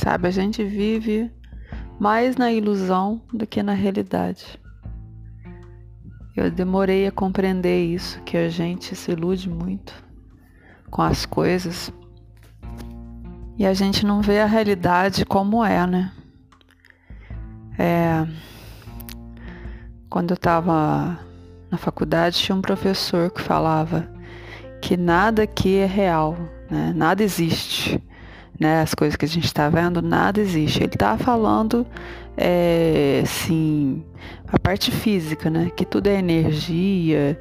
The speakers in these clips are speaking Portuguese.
Sabe, a gente vive mais na ilusão do que na realidade. Eu demorei a compreender isso, que a gente se ilude muito com as coisas e a gente não vê a realidade como é, né? É, quando eu estava na faculdade, tinha um professor que falava que nada aqui é real, né? Nada existe. Né, as coisas que a gente está vendo, nada existe. Ele está falando, é, assim, a parte física, né? Que tudo é energia.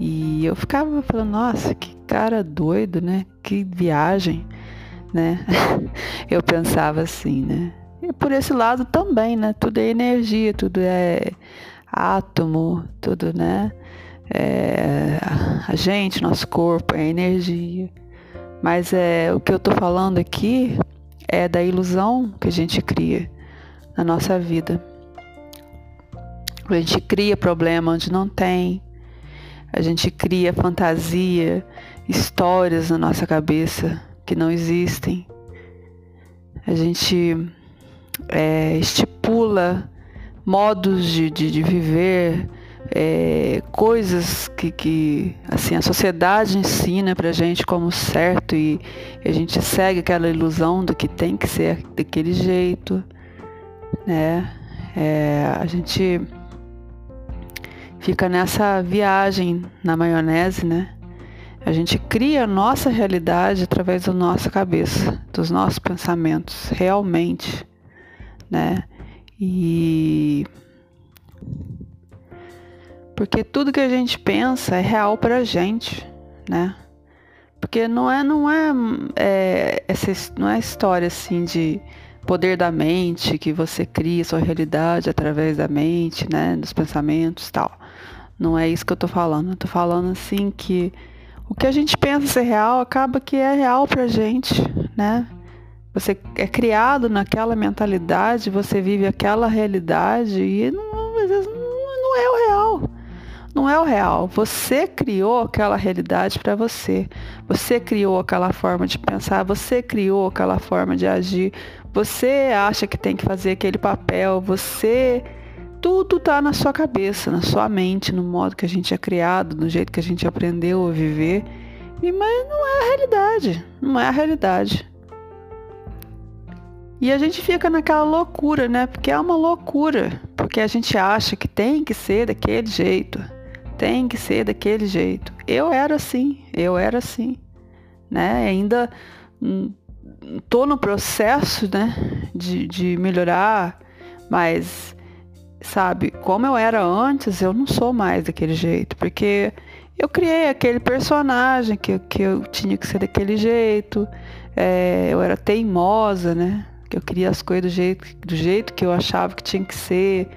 E eu ficava falando, nossa, que cara doido, né? Que viagem, né? eu pensava assim, né? E por esse lado também, né? Tudo é energia, tudo é átomo, tudo, né? É, a gente, nosso corpo, é energia. Mas é o que eu estou falando aqui é da ilusão que a gente cria na nossa vida. A gente cria problema onde não tem. A gente cria fantasia, histórias na nossa cabeça que não existem. A gente é, estipula modos de, de, de viver, é, coisas que, que assim a sociedade ensina pra gente como certo e, e a gente segue aquela ilusão do que tem que ser daquele jeito, né? É, a gente fica nessa viagem na maionese, né? A gente cria a nossa realidade através da nossa cabeça, dos nossos pensamentos, realmente, né? E porque tudo que a gente pensa é real pra gente, né? Porque não é não é, é essa não é história assim de poder da mente que você cria sua realidade através da mente, né, dos pensamentos, tal. Não é isso que eu tô falando. Eu tô falando assim que o que a gente pensa ser real acaba que é real pra gente, né? Você é criado naquela mentalidade, você vive aquela realidade e não, às vezes não, não é o. Não é o real. Você criou aquela realidade para você. Você criou aquela forma de pensar, você criou aquela forma de agir. Você acha que tem que fazer aquele papel, você tudo está na sua cabeça, na sua mente, no modo que a gente é criado, no jeito que a gente aprendeu a viver. E, mas não é a realidade. Não é a realidade. E a gente fica naquela loucura, né? Porque é uma loucura. Porque a gente acha que tem que ser daquele jeito. Tem que ser daquele jeito. Eu era assim, eu era assim. Né? Ainda tô no processo, né? De, de melhorar, mas sabe, como eu era antes, eu não sou mais daquele jeito. Porque eu criei aquele personagem que, que eu tinha que ser daquele jeito. É, eu era teimosa, né? que eu queria as coisas do jeito, do jeito que eu achava que tinha que ser,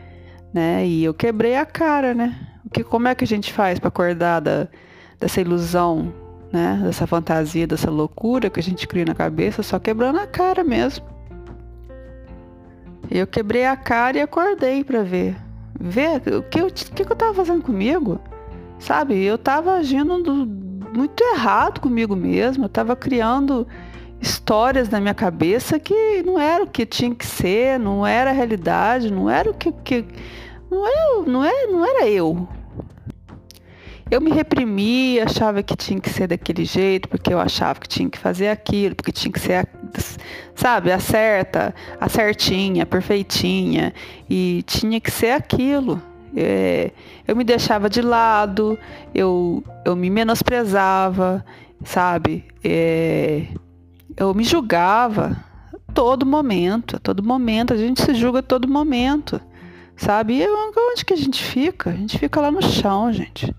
né? E eu quebrei a cara, né? Que, como é que a gente faz para acordar da, dessa ilusão, né? Dessa fantasia, dessa loucura que a gente cria na cabeça, só quebrando a cara mesmo. Eu quebrei a cara e acordei para ver. Ver o que, o que, eu tava fazendo comigo, sabe? Eu tava agindo do, muito errado comigo mesmo, eu tava criando histórias na minha cabeça que não era o que tinha que ser, não era a realidade, não era o que, que não, é, não, é, não era eu. Eu me reprimia, achava que tinha que ser daquele jeito, porque eu achava que tinha que fazer aquilo, porque tinha que ser, a, sabe, a certa, a certinha, a perfeitinha, e tinha que ser aquilo. É, eu me deixava de lado, eu, eu me menosprezava, sabe? É, eu me julgava todo momento, a todo momento, a gente se julga a todo momento, sabe? E onde que a gente fica? A gente fica lá no chão, gente.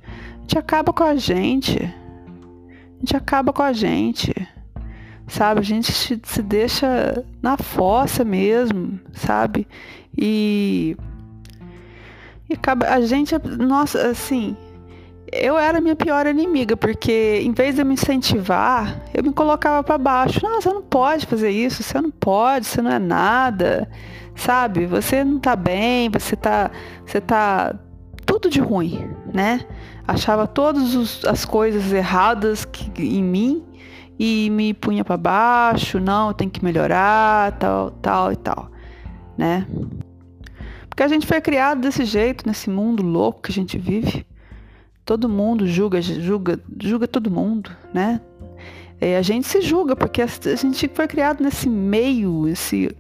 Gente acaba com a gente. A gente acaba com a gente. Sabe? A gente se deixa na fossa mesmo, sabe? E, e acaba, a gente, nossa, assim, eu era minha pior inimiga, porque em vez de me incentivar, eu me colocava para baixo. Não, você não pode fazer isso, você não pode, você não é nada. Sabe? Você não tá bem, você tá você tá de ruim, né? Achava todas as coisas erradas que, em mim e me punha para baixo, não, tem que melhorar, tal, tal e tal, né? Porque a gente foi criado desse jeito, nesse mundo louco que a gente vive. Todo mundo julga, julga, julga todo mundo, né? É, a gente se julga porque a, gente foi criado nesse meio, esse,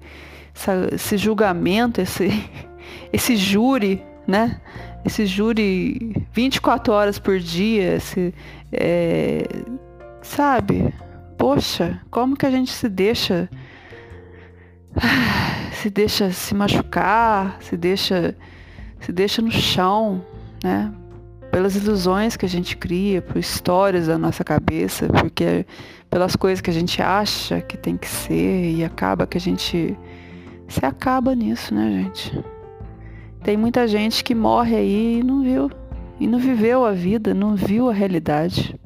esse julgamento, esse, esse júri, né? Esse júri 24 horas por dia, esse, é, sabe? poxa, como que a gente se deixa se deixa se machucar, se deixa se deixa no chão, né? Pelas ilusões que a gente cria, por histórias da nossa cabeça, porque pelas coisas que a gente acha que tem que ser e acaba que a gente se acaba nisso, né, gente? Tem muita gente que morre aí e não viu, e não viveu a vida, não viu a realidade.